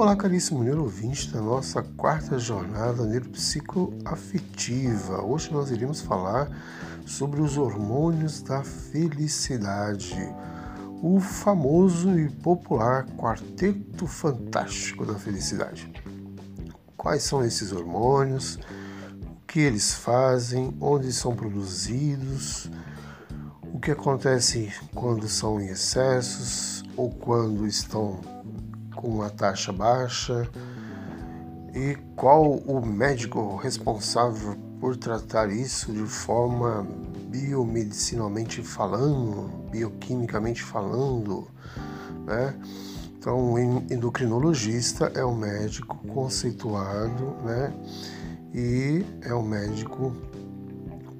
Olá, caríssimo neurouvinte da nossa quarta jornada neuropsicoafetiva. Hoje nós iremos falar sobre os hormônios da felicidade, o famoso e popular quarteto fantástico da felicidade. Quais são esses hormônios? O que eles fazem? Onde são produzidos? O que acontece quando são em excessos ou quando estão com uma taxa baixa e qual o médico responsável por tratar isso de forma biomedicinalmente falando, bioquimicamente falando, né? Então, o endocrinologista é um médico conceituado, né? E é um médico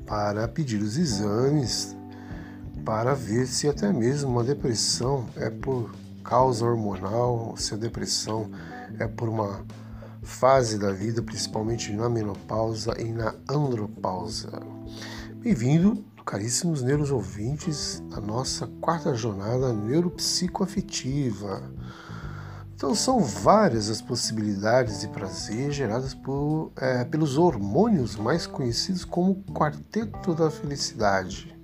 para pedir os exames para ver se até mesmo uma depressão é por causa hormonal, se a depressão é por uma fase da vida, principalmente na menopausa e na andropausa. Bem-vindo, caríssimos neuros ouvintes, à nossa quarta jornada neuropsicoafetiva. Então, são várias as possibilidades de prazer geradas por, é, pelos hormônios mais conhecidos como quarteto da felicidade.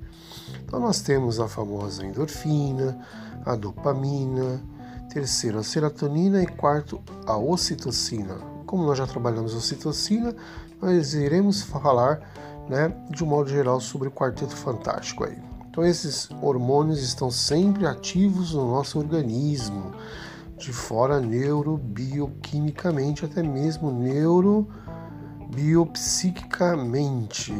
Então, nós temos a famosa endorfina, a dopamina, terceiro a serotonina e quarto a ocitocina. Como nós já trabalhamos a ocitocina, nós iremos falar né, de um modo geral sobre o quarteto fantástico aí. Então esses hormônios estão sempre ativos no nosso organismo, de fora neurobioquimicamente, até mesmo neurobiopsiquicamente.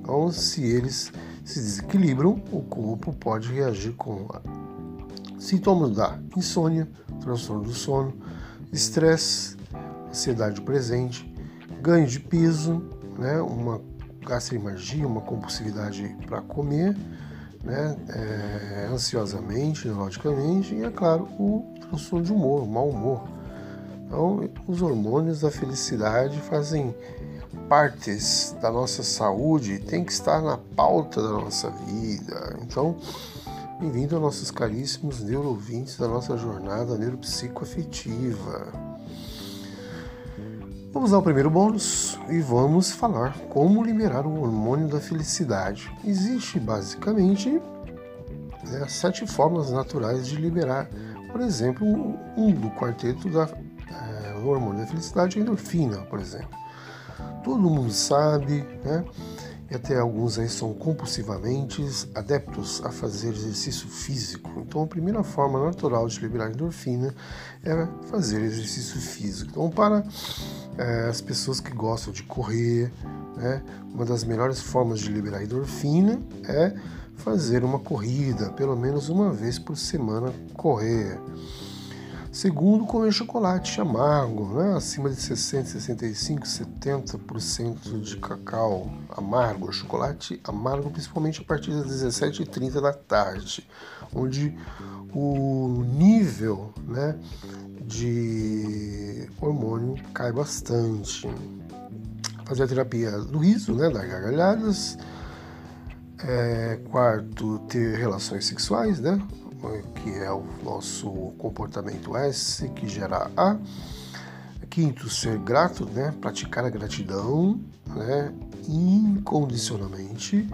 Então, se eles se desequilibram, o corpo pode reagir com Sintomas da insônia, transtorno do sono, estresse, ansiedade presente, ganho de peso, né, uma gastrimergia, uma compulsividade para comer, né, é, ansiosamente, neurologicamente, e é claro, o transtorno de humor, o mau humor. Então, os hormônios da felicidade fazem partes da nossa saúde, tem que estar na pauta da nossa vida. Então, Bem-vindo, nossos caríssimos neuroouvintes da nossa jornada neuropsicoafetiva. Vamos ao primeiro bônus e vamos falar como liberar o hormônio da felicidade. Existe basicamente né, sete formas naturais de liberar, por exemplo, um do quarteto da, é, hormônio da felicidade, a endorfina, por exemplo. Todo mundo sabe, né? E até alguns aí são compulsivamente adeptos a fazer exercício físico. Então, a primeira forma natural de liberar endorfina é fazer exercício físico. Então, para é, as pessoas que gostam de correr, né, uma das melhores formas de liberar endorfina é fazer uma corrida, pelo menos uma vez por semana correr. Segundo, comer chocolate amargo, né? acima de 60, 65, 70% de cacau amargo, chocolate amargo, principalmente a partir das 17h30 da tarde, onde o nível né, de hormônio cai bastante. Fazer a terapia do riso, né, das gargalhadas. É, quarto, ter relações sexuais, né? Que é o nosso comportamento S, que gera A. Quinto, ser grato, né? praticar a gratidão né? incondicionalmente.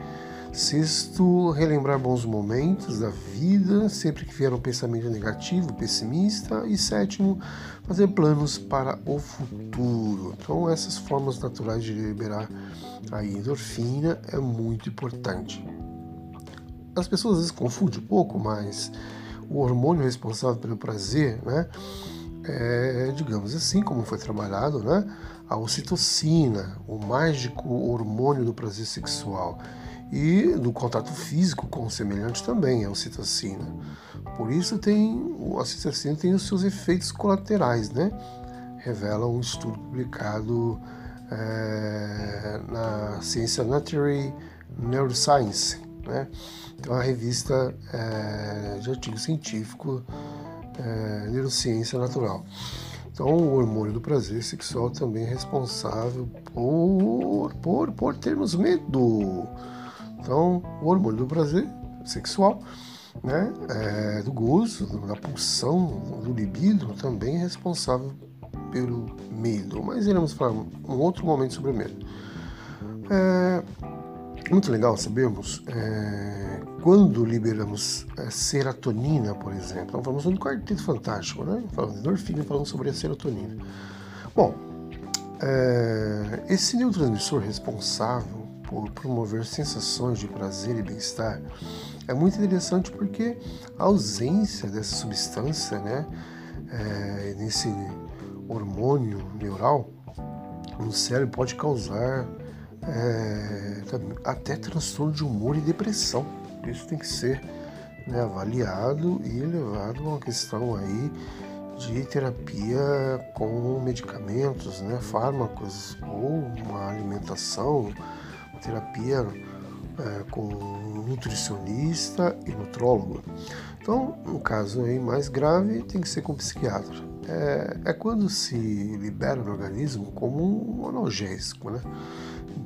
Sexto, relembrar bons momentos da vida, sempre que vier um pensamento negativo, pessimista. E sétimo, fazer planos para o futuro. Então, essas formas naturais de liberar a endorfina é muito importante as pessoas às vezes confundem um pouco, mas o hormônio responsável pelo prazer, né, é, digamos assim, como foi trabalhado, né, a ocitocina, o mágico hormônio do prazer sexual. E do contato físico com o semelhante também, a ocitocina. Por isso tem, a ocitocina tem os seus efeitos colaterais, né? Revela um estudo publicado é, na ciência Nature Neuroscience, né? Então, a revista é, de artigo científico é, Neurociência Natural. Então, o hormônio do prazer sexual também é responsável por, por, por termos medo. Então, o hormônio do prazer sexual né, é, do gozo, da pulsão, do libido, também é responsável pelo medo. Mas iremos falar um outro momento sobre o medo. É muito legal sabermos é, quando liberamos a serotonina, por exemplo. Então, falamos sobre o quarteto fantástico, né? Falando de endorfina, falando sobre a serotonina. Bom, é, esse neurotransmissor responsável por promover sensações de prazer e bem-estar é muito interessante porque a ausência dessa substância, né, é, nesse hormônio neural no cérebro pode causar é, até transtorno de humor e depressão. Isso tem que ser né, avaliado e levado a uma questão aí de terapia com medicamentos, né, fármacos ou uma alimentação, terapia é, com nutricionista e nutrólogo. Então, no caso aí mais grave, tem que ser com psiquiatra. É, é quando se libera no organismo como um analgésico, né?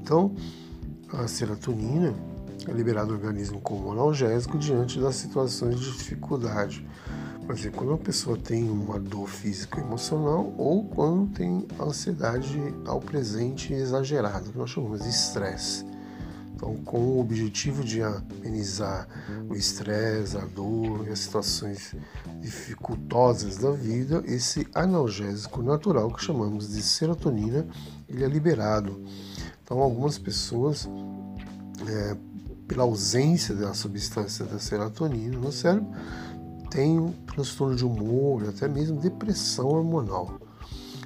Então, a serotonina é liberada no organismo como analgésico diante das situações de dificuldade. Por exemplo, quando uma pessoa tem uma dor física emocional ou quando tem ansiedade ao presente exagerada, que nós chamamos de estresse. Então, com o objetivo de amenizar o estresse, a dor e as situações dificultosas da vida, esse analgésico natural que chamamos de serotonina, ele é liberado. Então, algumas pessoas, é, pela ausência da substância da serotonina no cérebro, têm um transtorno de humor, até mesmo depressão hormonal.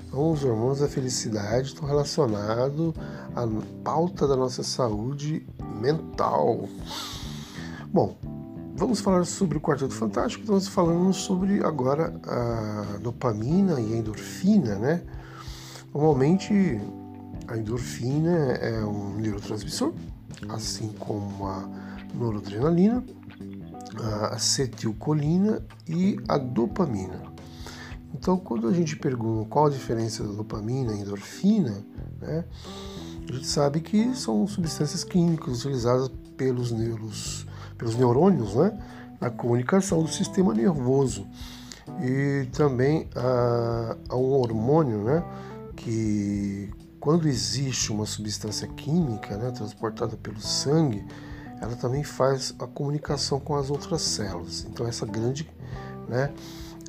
Então, os hormônios da felicidade estão relacionados à pauta da nossa saúde mental. Bom, vamos falar sobre o Quarteto Fantástico. Estamos falando sobre agora a dopamina e a endorfina, né? Normalmente, a endorfina é um neurotransmissor, assim como a noradrenalina, a acetilcolina e a dopamina. Então, quando a gente pergunta qual a diferença da dopamina e endorfina, né, a gente sabe que são substâncias químicas utilizadas pelos, neuros, pelos neurônios né, na comunicação do sistema nervoso. E também há, há um hormônio né, que, quando existe uma substância química né, transportada pelo sangue, ela também faz a comunicação com as outras células. Então, essa grande. Né,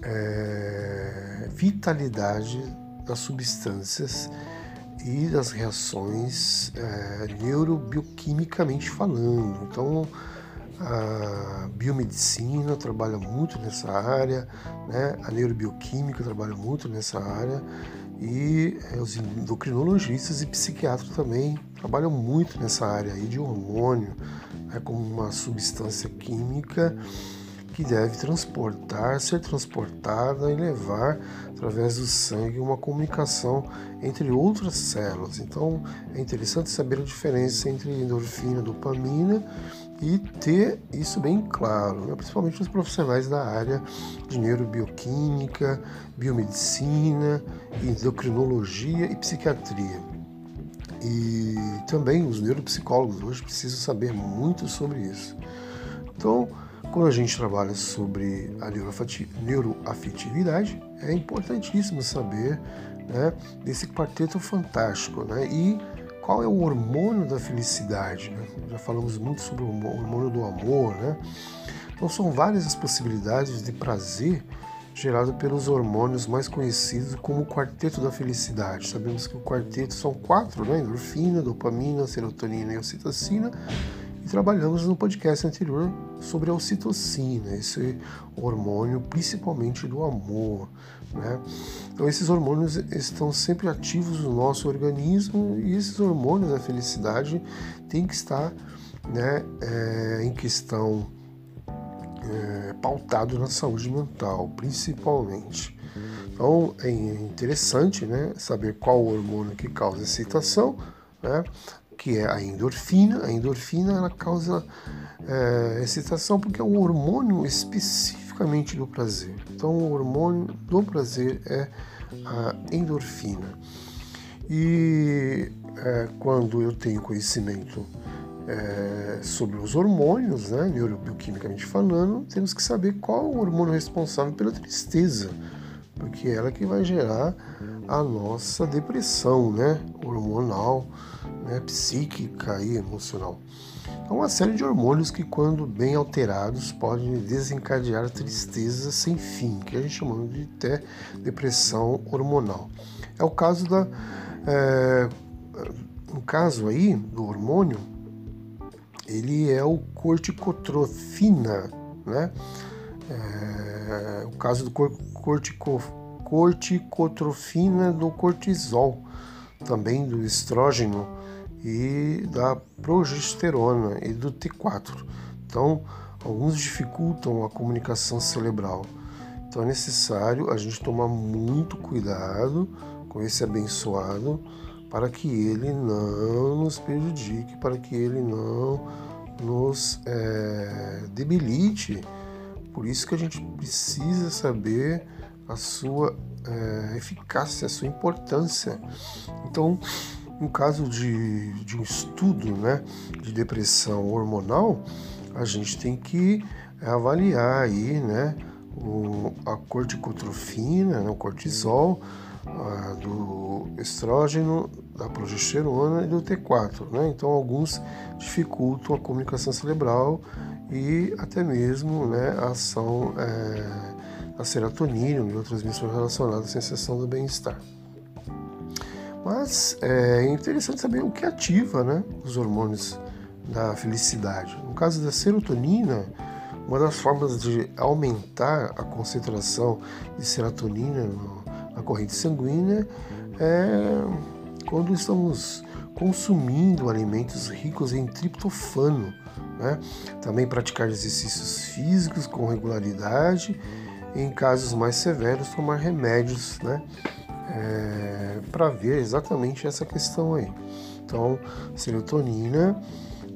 é, vitalidade das substâncias e das reações é, neurobioquimicamente falando. Então, a biomedicina trabalha muito nessa área, né? a neurobioquímica trabalha muito nessa área e é, os endocrinologistas e psiquiatras também trabalham muito nessa área aí de hormônio, né? como uma substância química que deve transportar, ser transportada e levar através do sangue uma comunicação entre outras células. Então é interessante saber a diferença entre endorfina e dopamina e ter isso bem claro, né? principalmente os profissionais da área de neurobioquímica, biomedicina, endocrinologia e psiquiatria. E também os neuropsicólogos hoje precisam saber muito sobre isso. Então, quando a gente trabalha sobre a neuroafetividade, é importantíssimo saber né, desse quarteto fantástico. Né? E qual é o hormônio da felicidade? Né? Já falamos muito sobre o hormônio do amor. Né? Então, são várias as possibilidades de prazer gerado pelos hormônios mais conhecidos como o quarteto da felicidade. Sabemos que o quarteto são quatro, né? Endorfina, dopamina, serotonina e ocitocina trabalhamos no podcast anterior sobre a ocitocina, esse hormônio principalmente do amor. Né? Então, esses hormônios estão sempre ativos no nosso organismo e esses hormônios da felicidade têm que estar né, é, em questão é, pautado na saúde mental, principalmente. Então, é interessante né, saber qual hormônio que causa excitação, né? que é a endorfina. A endorfina ela causa é, excitação porque é um hormônio especificamente do prazer. Então, o hormônio do prazer é a endorfina. E é, quando eu tenho conhecimento é, sobre os hormônios, né, neurobioquimicamente falando, temos que saber qual o hormônio responsável pela tristeza, porque é ela que vai gerar a nossa depressão, né, hormonal, né, psíquica e emocional. É uma série de hormônios que, quando bem alterados, podem desencadear tristeza sem fim, que a gente chama de até depressão hormonal. É o caso da. É, no caso aí do hormônio, ele é o corticotrofina, né? É, o caso do cortico, corticotrofina do cortisol, também do estrógeno e da progesterona e do T4. Então, alguns dificultam a comunicação cerebral. Então é necessário a gente tomar muito cuidado com esse abençoado para que ele não nos prejudique, para que ele não nos é, debilite. Por isso que a gente precisa saber a sua é, eficácia, a sua importância. Então, no caso de, de um estudo né, de depressão hormonal, a gente tem que avaliar aí, né, o, a corticotrofina, né, o cortisol, a, do estrógeno, da progesterona e do T4. Né? Então, alguns dificultam a comunicação cerebral e até mesmo né, a ação é, da serotonina e neurotransmissores relacionados à sensação do bem-estar. Mas é interessante saber o que ativa né, os hormônios da felicidade. No caso da serotonina, uma das formas de aumentar a concentração de serotonina na corrente sanguínea é quando estamos consumindo alimentos ricos em triptofano. Né? Também praticar exercícios físicos com regularidade. Em casos mais severos, tomar remédios né? É, para ver exatamente essa questão aí. Então, serotonina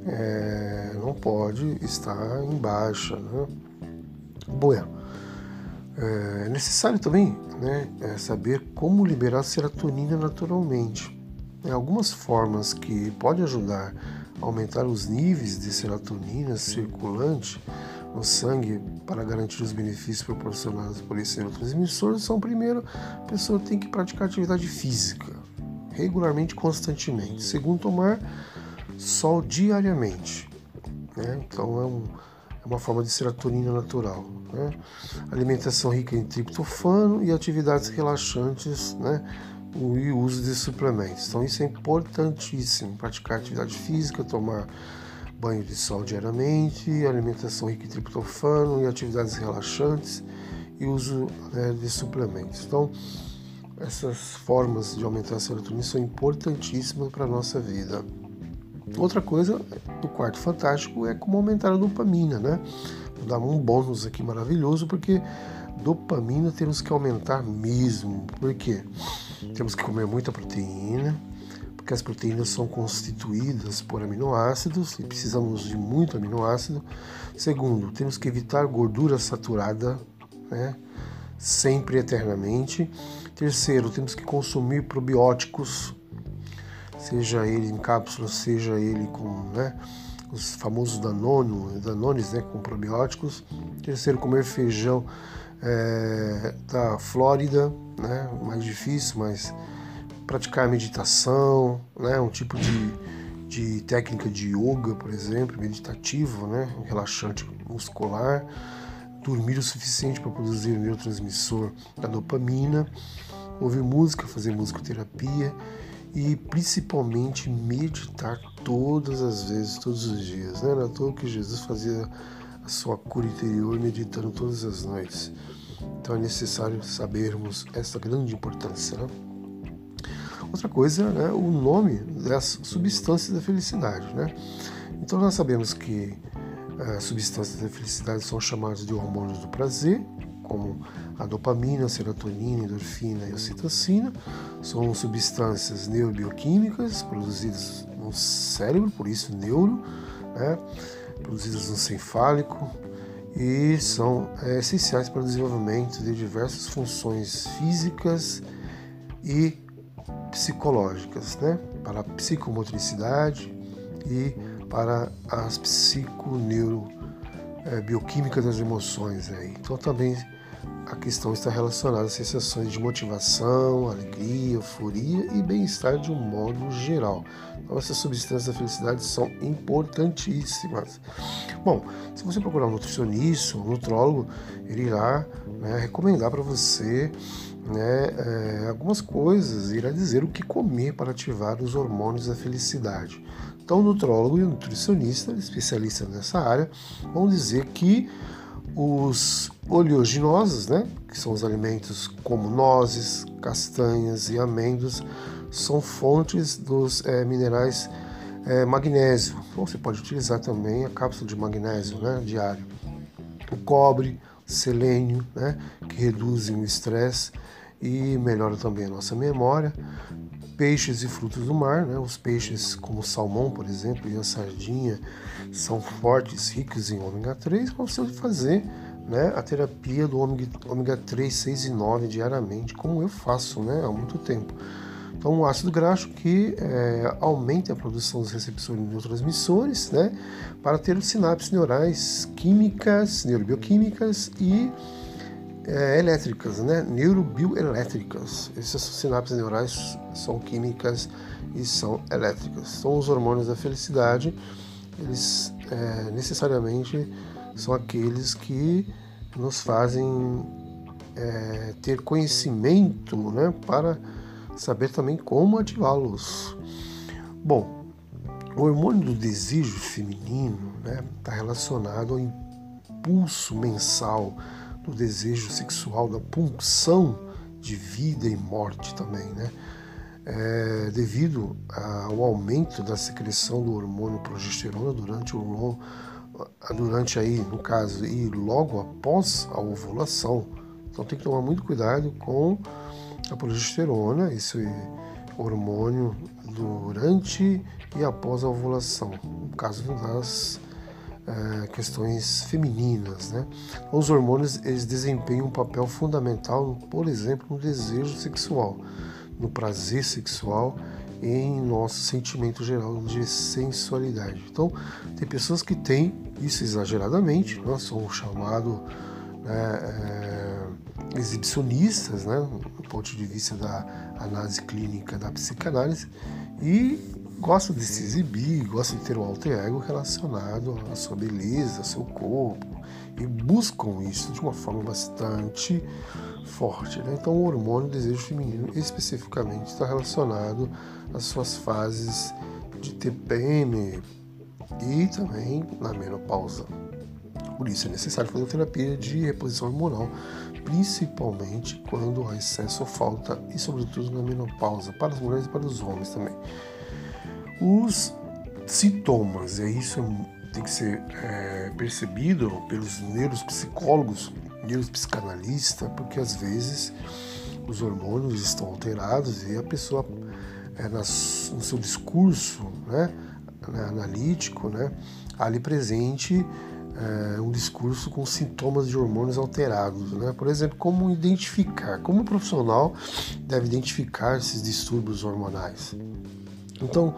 é, não pode estar em baixa. Né? Bueno, é necessário também né, é saber como liberar serotonina naturalmente. É, algumas formas que podem ajudar a aumentar os níveis de serotonina circulante no sangue para garantir os benefícios proporcionados por esse neurotransmissor são, primeiro, a pessoa tem que praticar atividade física regularmente, constantemente. Segundo, tomar sol diariamente. Né? Então, é, um, é, uma forma de serotonina natural. Né? Alimentação rica em triptofano e atividades relaxantes, né? e uso de suplementos. Então, isso é importantíssimo: praticar atividade física, tomar banho de sol diariamente, alimentação rica em triptofano e atividades relaxantes e uso né, de suplementos. Então, essas formas de aumentar a serotonina são importantíssimas para a nossa vida. Outra coisa do quarto fantástico é como aumentar a dopamina, né? Vou dar um bônus aqui maravilhoso, porque dopamina temos que aumentar mesmo. Por quê? Temos que comer muita proteína, porque as proteínas são constituídas por aminoácidos e precisamos de muito aminoácido. Segundo, temos que evitar gordura saturada, né? sempre eternamente. Terceiro, temos que consumir probióticos, seja ele em cápsulas, seja ele com né, os famosos danono, danones né, com probióticos. Terceiro, comer feijão é, da Flórida, né, mais difícil, mas praticar meditação, né, um tipo de, de técnica de yoga, por exemplo, meditativo, né, relaxante muscular, dormir o suficiente para produzir o neurotransmissor da dopamina, ouvir música, fazer musicoterapia e principalmente meditar todas as vezes, todos os dias. Né? Não é à toa que Jesus fazia a sua cura interior meditando todas as noites. Então é necessário sabermos essa grande importância. Né? Outra coisa é o nome das substâncias da felicidade. Né? Então nós sabemos que as eh, substâncias da felicidade são chamadas de hormônios do prazer, como a dopamina, a serotonina, a endorfina e a ocitocina. São substâncias neurobioquímicas produzidas no cérebro, por isso neuro, né? produzidas no cefálico e são é, essenciais para o desenvolvimento de diversas funções físicas e psicológicas, né? para a psicomotricidade e para as psiconeuro é, bioquímica das emoções. Né? Então também a questão está relacionada às sensações de motivação, alegria, euforia e bem-estar de um modo geral. Então, essas substâncias da felicidade são importantíssimas. Bom, se você procurar um nutricionista, um nutrólogo, ele irá né, recomendar para você né, é, algumas coisas, irá dizer o que comer para ativar os hormônios da felicidade. Então, o nutrólogo e o nutricionista, especialistas nessa área, vão dizer que os oleaginosos, né, que são os alimentos como nozes, castanhas e amêndoas, são fontes dos é, minerais é, magnésio. Então você pode utilizar também a cápsula de magnésio né, diário. O cobre, selênio, né, que reduzem o estresse e melhora também a nossa memória. Peixes e frutos do mar, né, os peixes como o salmão, por exemplo, e a sardinha são fortes, ricos em ômega 3, para você fazer né, a terapia do ômega, ômega 3, 6 e 9 diariamente, como eu faço né, há muito tempo. Então, o ácido graxo que é, aumenta a produção dos receptores de neurotransmissores, né, para ter sinapses neurais químicas, neurobioquímicas e é, elétricas, né, neurobioelétricas. Essas sinapses neurais são químicas e são elétricas. São os hormônios da felicidade, eles é, necessariamente são aqueles que nos fazem é, ter conhecimento né, para saber também como ativá-los. Bom, o hormônio do desejo feminino está né, relacionado ao impulso mensal do desejo sexual, da pulsão de vida e morte também, né? É, devido ao aumento da secreção do hormônio progesterona durante o durante aí, no caso, e logo após a ovulação. Então tem que tomar muito cuidado com a progesterona, esse hormônio durante e após a ovulação, no caso das é, questões femininas. Né? Os hormônios eles desempenham um papel fundamental, por exemplo, no desejo sexual, no prazer sexual e em nosso sentimento geral de sensualidade. Então, tem pessoas que têm isso exageradamente, né? são chamados né, é, exibicionistas, né, do ponto de vista da análise clínica da psicanálise, e gostam de se exibir, gostam de ter um alter ego relacionado à sua beleza, ao seu corpo, e buscam isso de uma forma bastante forte. Né? Então, o hormônio desejo feminino especificamente está relacionado às suas fases de TPM e também na menopausa. Por isso é necessário fazer terapia de reposição hormonal, principalmente quando há excesso ou falta, e sobretudo na menopausa, para as mulheres e para os homens também. Os sintomas, e isso tem que ser é, percebido pelos neuropsicólogos, neuropsicanalistas, porque às vezes os hormônios estão alterados e a pessoa, é, no seu discurso né, analítico, né, ali presente é, um discurso com sintomas de hormônios alterados. Né? Por exemplo, como identificar, como o profissional deve identificar esses distúrbios hormonais. Então,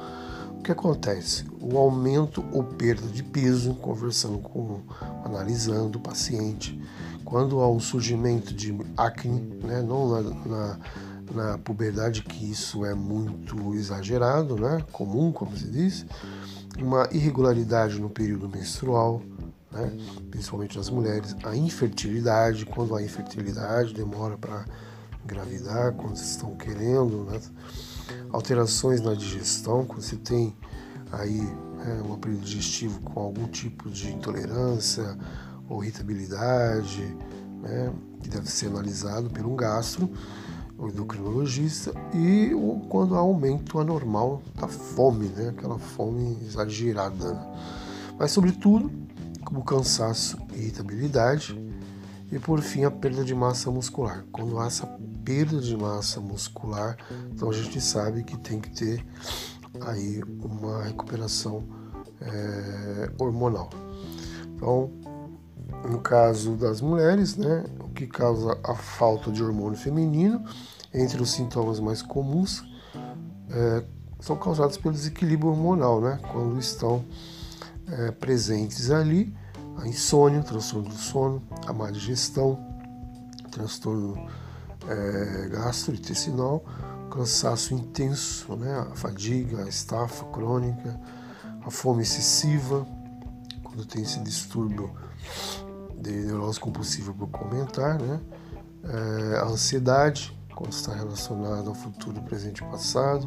que acontece? O aumento ou perda de peso, conversando com, analisando o paciente, quando há um surgimento de acne, né? não na, na, na puberdade, que isso é muito exagerado, né? comum, como se diz, uma irregularidade no período menstrual, né? principalmente nas mulheres, a infertilidade, quando a infertilidade demora para engravidar, quando estão querendo, né? Alterações na digestão, quando você tem aí é, um aparelho digestivo com algum tipo de intolerância ou irritabilidade, né? que deve ser analisado por um gastro o endocrinologista e quando há aumento anormal da fome, né? aquela fome exagerada. Mas, sobretudo, como cansaço e irritabilidade, e por fim a perda de massa muscular. Quando há essa perda de massa muscular, então a gente sabe que tem que ter aí uma recuperação é, hormonal. Então, no caso das mulheres, né, o que causa a falta de hormônio feminino, entre os sintomas mais comuns, é, são causados pelo desequilíbrio hormonal, né, quando estão é, presentes ali, a insônia, transtorno do sono, a má digestão, transtorno é, gastrointestinal, cansaço intenso, né, a fadiga, a estafa crônica, a fome excessiva, quando tem esse distúrbio de neurose compulsiva por comentar, né, é, a ansiedade, quando está relacionada ao futuro, presente e passado,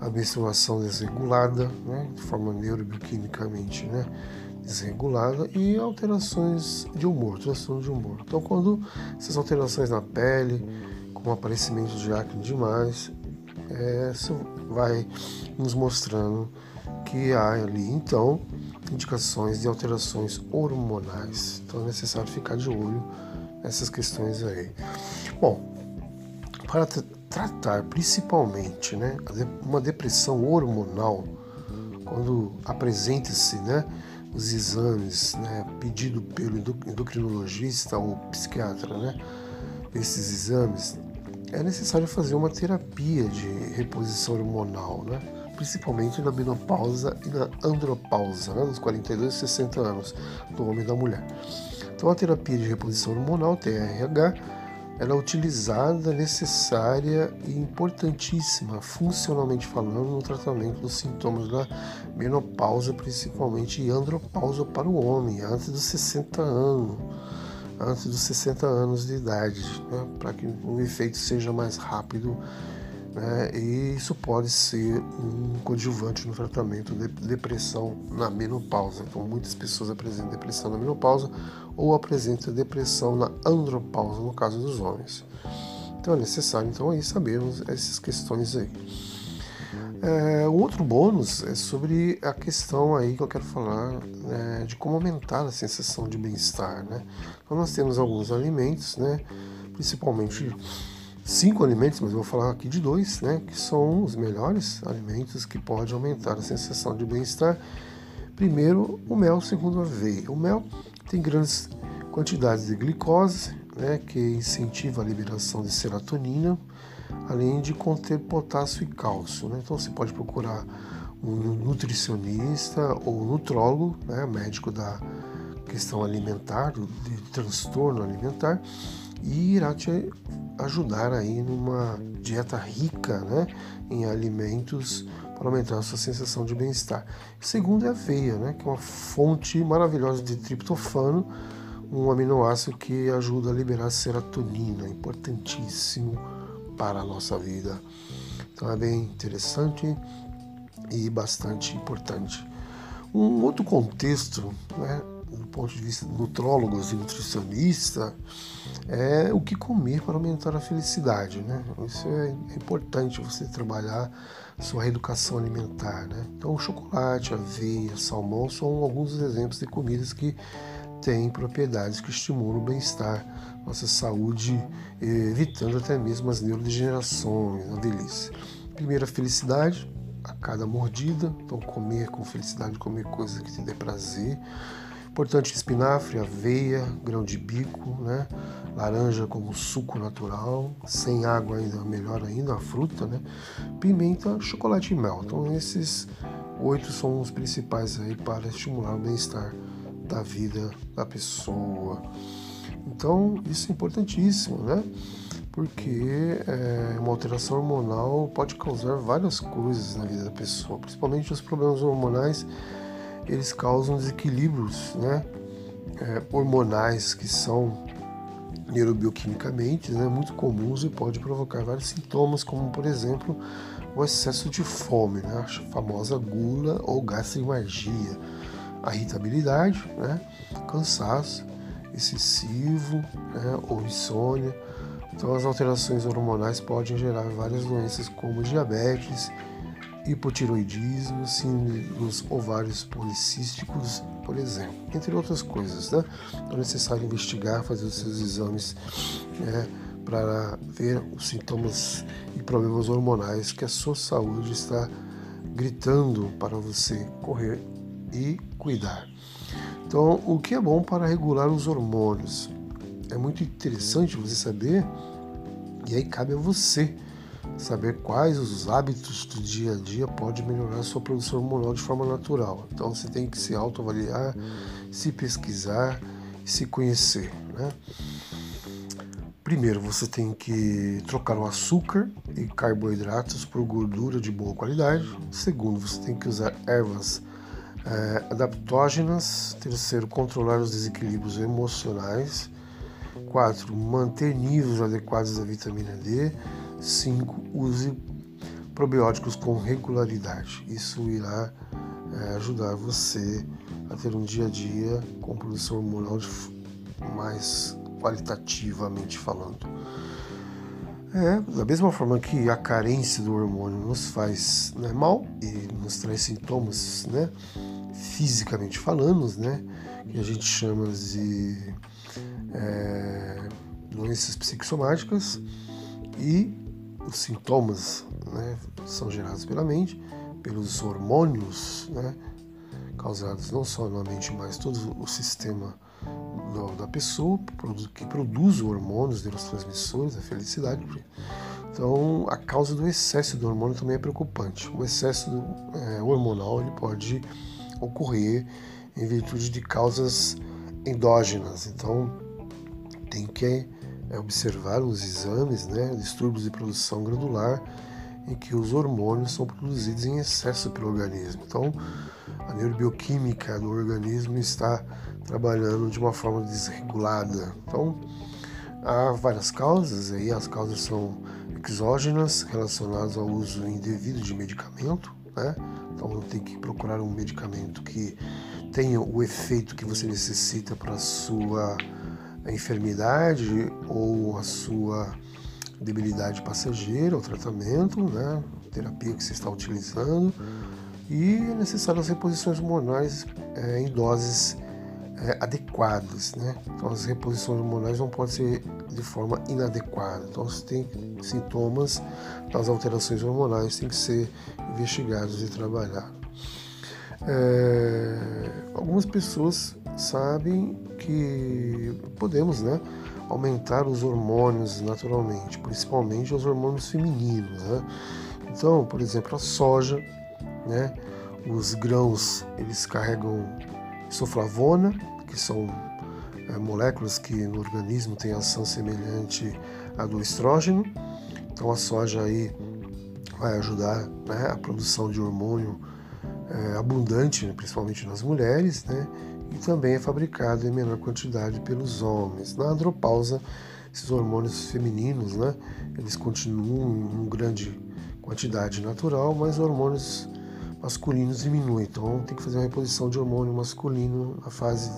a menstruação desregulada, né, de forma neurobioquimicamente né, desregulada, e alterações de humor, transtorno de humor. Então, quando essas alterações na pele, com aparecimento de acne demais, é, vai nos mostrando que há ali, então, indicações de alterações hormonais. Então, é necessário ficar de olho nessas questões aí. Bom, para tratar principalmente né, uma depressão hormonal, quando apresenta-se né, os exames né, pedido pelo endocrinologista ou psiquiatra, né, esses exames, é necessário fazer uma terapia de reposição hormonal, né, principalmente na menopausa e na andropausa, né, nos 42 e 60 anos do homem e da mulher. Então a terapia de reposição hormonal, TRH, ela é utilizada, necessária e importantíssima, funcionalmente falando, no tratamento dos sintomas da menopausa, principalmente e andropausa para o homem, antes dos 60 anos, antes dos 60 anos de idade, né, para que o efeito seja mais rápido. Né, e isso pode ser um coadjuvante no tratamento de depressão na menopausa. Então, muitas pessoas apresentam depressão na menopausa ou apresenta depressão na andropausa, no caso dos homens. Então é necessário então aí sabermos essas questões aí. É, outro bônus é sobre a questão aí que eu quero falar né, de como aumentar a sensação de bem-estar. Né? Então nós temos alguns alimentos, né, principalmente cinco alimentos, mas eu vou falar aqui de dois, né, que são os melhores alimentos que podem aumentar a sensação de bem-estar. Primeiro, o mel, segundo a aveia. O mel tem grandes quantidades de glicose, né, que incentiva a liberação de serotonina, além de conter potássio e cálcio. Né? Então você pode procurar um nutricionista ou nutrólogo, né, médico da questão alimentar, de transtorno alimentar, e irá te ajudar aí numa dieta rica né, em alimentos para aumentar a sua sensação de bem-estar. Segundo é a aveia, né, que é uma fonte maravilhosa de triptofano, um aminoácido que ajuda a liberar serotonina, importantíssimo para a nossa vida. Então é bem interessante e bastante importante. Um outro contexto, né, do ponto de vista de nutrólogos e nutricionistas, é o que comer para aumentar a felicidade. Né? Isso é importante você trabalhar sua reeducação alimentar. Né? Então, chocolate, aveia, salmão são alguns exemplos de comidas que têm propriedades que estimulam o bem-estar, nossa saúde, evitando até mesmo as neurodegenerações, a velhice. Primeira, felicidade a cada mordida, então comer com felicidade, comer coisas que te dê prazer. Importante espinafre, aveia, grão de bico, né? laranja como suco natural, sem água ainda, melhor ainda, a fruta, né? pimenta, chocolate e mel. Então esses oito são os principais aí para estimular o bem-estar da vida da pessoa. Então isso é importantíssimo, né? Porque é, uma alteração hormonal pode causar várias coisas na vida da pessoa, principalmente os problemas hormonais eles causam desequilíbrios né, é, hormonais que são neurobioquimicamente né, muito comuns e pode provocar vários sintomas, como por exemplo o excesso de fome, né, a famosa gula ou gastroimergia, a irritabilidade, né, cansaço excessivo né, ou insônia. Então as alterações hormonais podem gerar várias doenças como diabetes, hipotiroidismo, síndrome dos ovários policísticos, por exemplo, entre outras coisas. Né? Então é necessário investigar, fazer os seus exames né, para ver os sintomas e problemas hormonais que a sua saúde está gritando para você correr e cuidar. Então, o que é bom para regular os hormônios? É muito interessante você saber, e aí cabe a você saber quais os hábitos do dia a dia pode melhorar sua produção hormonal de forma natural. Então você tem que se autoavaliar, se pesquisar, se conhecer. Né? Primeiro, você tem que trocar o açúcar e carboidratos por gordura de boa qualidade. Segundo, você tem que usar ervas é, adaptógenas. Terceiro, controlar os desequilíbrios emocionais. Quatro, manter níveis adequados da vitamina D. Cinco, use probióticos com regularidade. Isso irá é, ajudar você a ter um dia a dia com produção hormonal mais qualitativamente falando. É, da mesma forma que a carência do hormônio nos faz né, mal e nos traz sintomas, né, fisicamente falando, né, que a gente chama de é, doenças psicossomáticas e os sintomas né, são gerados pela mente, pelos hormônios, né, causados não só na mente, mas todo o sistema da pessoa que produz hormônios, neurotransmissores, a felicidade. Então, a causa do excesso do hormônio também é preocupante. O excesso do, é, hormonal ele pode ocorrer em virtude de causas endógenas. Então, tem que é, observar os exames, né, distúrbios de produção granular, em que os hormônios são produzidos em excesso pelo organismo. Então, a neurobioquímica do organismo está trabalhando de uma forma desregulada. Então, há várias causas, aí as causas são exógenas, relacionadas ao uso indevido de medicamento, né? Então, tem que procurar um medicamento que tenha o efeito que você necessita para a enfermidade ou a sua debilidade passageira, o tratamento, né? terapia que você está utilizando. E é necessário as reposições hormonais é, em doses é, adequadas, né? Então as reposições hormonais não podem ser de forma inadequada. Então se tem sintomas das alterações hormonais tem que ser investigados e trabalhados. É, algumas pessoas sabem que podemos, né, aumentar os hormônios naturalmente, principalmente os hormônios femininos, né? Então, por exemplo, a soja, né? Os grãos eles carregam isoflavona, que são é, moléculas que no organismo têm ação semelhante à do estrógeno. Então a soja aí vai ajudar né, a produção de hormônio é, abundante, principalmente nas mulheres, né, e também é fabricado em menor quantidade pelos homens. Na andropausa, esses hormônios femininos, né, eles continuam em grande quantidade natural, mas hormônios masculinos diminui. Então tem que fazer uma reposição de hormônio masculino na fase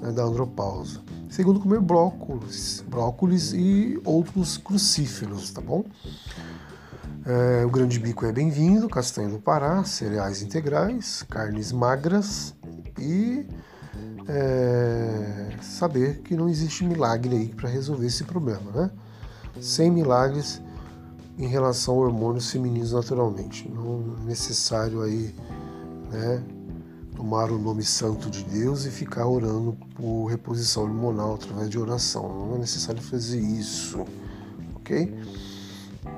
né, da andropausa. Segundo, comer brócolis, brócolis e outros crucíferos, tá bom? É, o grande bico é bem-vindo, castanha do Pará, cereais integrais, carnes magras e é, saber que não existe milagre aí para resolver esse problema, né? Sem milagres em relação a hormônios femininos naturalmente. Não é necessário aí, né, tomar o nome santo de Deus e ficar orando por reposição hormonal através de oração. Não é necessário fazer isso, ok?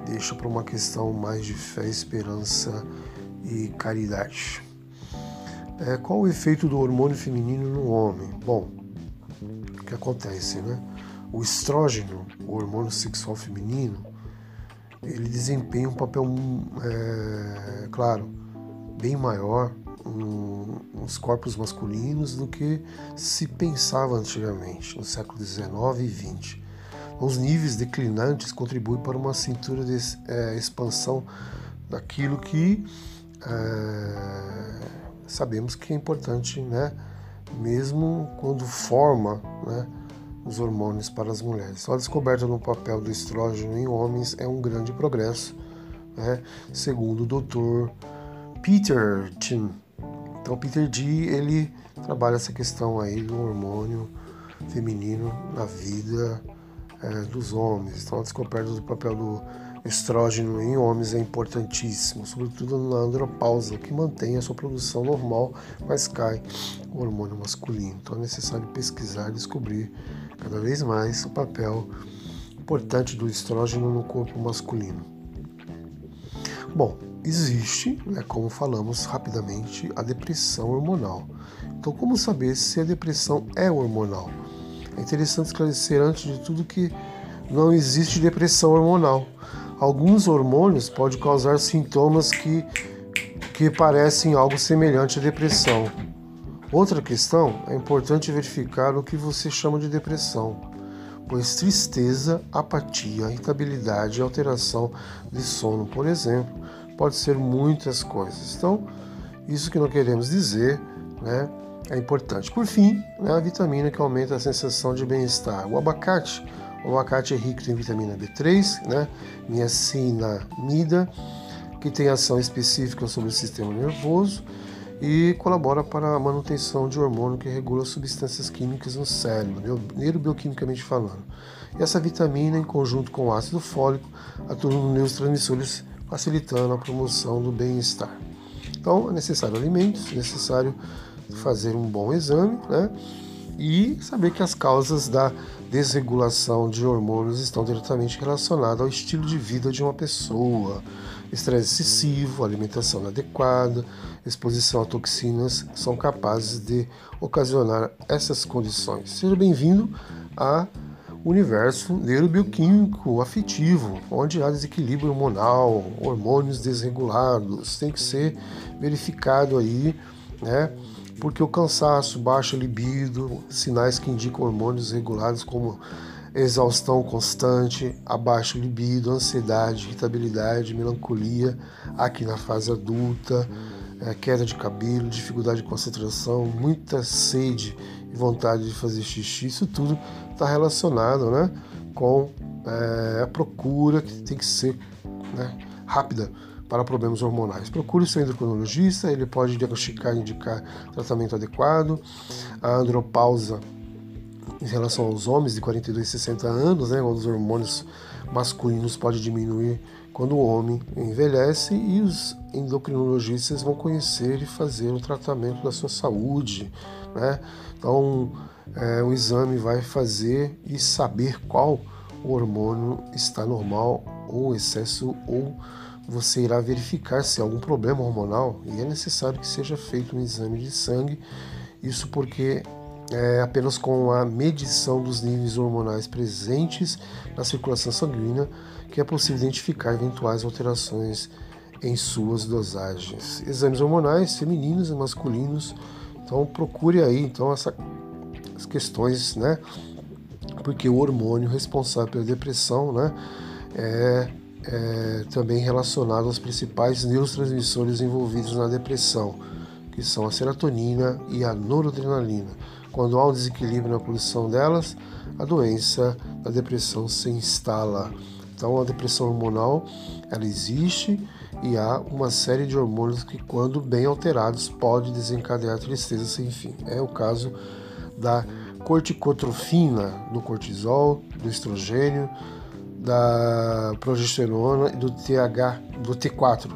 Deixa para uma questão mais de fé, esperança e caridade. É, qual o efeito do hormônio feminino no homem? Bom, o que acontece, né? O estrógeno, o hormônio sexual feminino, ele desempenha um papel, é, claro, bem maior nos corpos masculinos do que se pensava antigamente, no século XIX e XX. Os níveis declinantes contribuem para uma cintura de é, expansão daquilo que é, sabemos que é importante, né? mesmo quando forma né? os hormônios para as mulheres. A descoberta no papel do estrógeno em homens é um grande progresso, né? segundo o Dr. Peter Chin. Então, Peter D ele trabalha essa questão aí do hormônio feminino na vida é, dos homens. Então, a descoberta do papel do estrógeno em homens é importantíssimo, sobretudo na andropausa, que mantém a sua produção normal, mas cai o hormônio masculino. Então é necessário pesquisar e descobrir cada vez mais o papel importante do estrógeno no corpo masculino. Bom, existe, né, como falamos rapidamente, a depressão hormonal. Então, como saber se a depressão é hormonal? É interessante esclarecer antes de tudo que não existe depressão hormonal. Alguns hormônios podem causar sintomas que, que parecem algo semelhante à depressão. Outra questão é importante verificar o que você chama de depressão pois tristeza, apatia, irritabilidade e alteração de sono, por exemplo, pode ser muitas coisas. Então, isso que não queremos dizer, né, é importante. Por fim, né, a vitamina que aumenta a sensação de bem-estar. O abacate, o abacate é rico em vitamina B3, né, niacinamida, que tem ação específica sobre o sistema nervoso e colabora para a manutenção de hormônio que regula substâncias químicas no cérebro, neurobioquimicamente falando. E essa vitamina, em conjunto com o ácido fólico, atua nos neurotransmissores, facilitando a promoção do bem-estar. Então, é necessário alimentos, é necessário fazer um bom exame, né? E saber que as causas da desregulação de hormônios estão diretamente relacionadas ao estilo de vida de uma pessoa, estresse excessivo, alimentação inadequada, exposição a toxinas são capazes de ocasionar essas condições. Seja bem-vindo a universo neurobioquímico afetivo, onde há desequilíbrio hormonal, hormônios desregulados, tem que ser verificado aí, né? Porque o cansaço, baixa libido, sinais que indicam hormônios regulados como exaustão constante, abaixo libido, ansiedade, irritabilidade, melancolia, aqui na fase adulta, é, queda de cabelo, dificuldade de concentração, muita sede e vontade de fazer xixi, isso tudo está relacionado né, com é, a procura que tem que ser né, rápida para problemas hormonais. Procure seu endocrinologista, ele pode diagnosticar e indicar tratamento adequado. A andropausa em relação aos homens de 42 e 60 anos, né, os hormônios masculinos podem diminuir quando o homem envelhece e os endocrinologistas vão conhecer e fazer o tratamento da sua saúde. Né? Então, é, o exame vai fazer e saber qual hormônio está normal ou excesso ou você irá verificar se há algum problema hormonal e é necessário que seja feito um exame de sangue. Isso porque é, apenas com a medição dos níveis hormonais presentes na circulação sanguínea que é possível identificar eventuais alterações em suas dosagens. Exames hormonais femininos e masculinos, então procure aí então essa, as questões, né? Porque o hormônio responsável pela depressão, né, é, é também relacionado aos principais neurotransmissores envolvidos na depressão, que são a serotonina e a noradrenalina. Quando há um desequilíbrio na produção delas, a doença da depressão se instala. Então, a depressão hormonal ela existe e há uma série de hormônios que, quando bem alterados, pode desencadear tristeza sem fim. É o caso da corticotrofina, do cortisol, do estrogênio, da progesterona e do TH, do T4,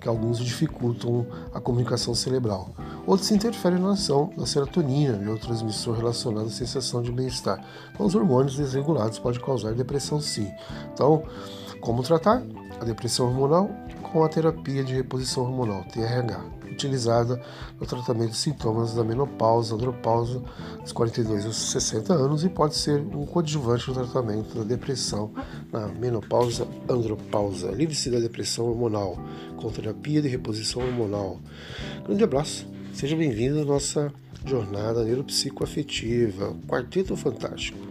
que alguns dificultam a comunicação cerebral. Outros interferem na ação da serotonina, neurotransmissor relacionado à sensação de bem-estar. Então, os hormônios desregulados podem causar depressão sim. Então, como tratar a depressão hormonal? Com a terapia de reposição hormonal, TRH, utilizada no tratamento de sintomas da menopausa, andropausa, dos 42 aos 60 anos e pode ser um coadjuvante no tratamento da depressão na menopausa, andropausa. Livre-se da depressão hormonal com terapia de reposição hormonal. Grande abraço. Seja bem-vindo à nossa jornada neuropsicoafetiva, Quarteto Fantástico.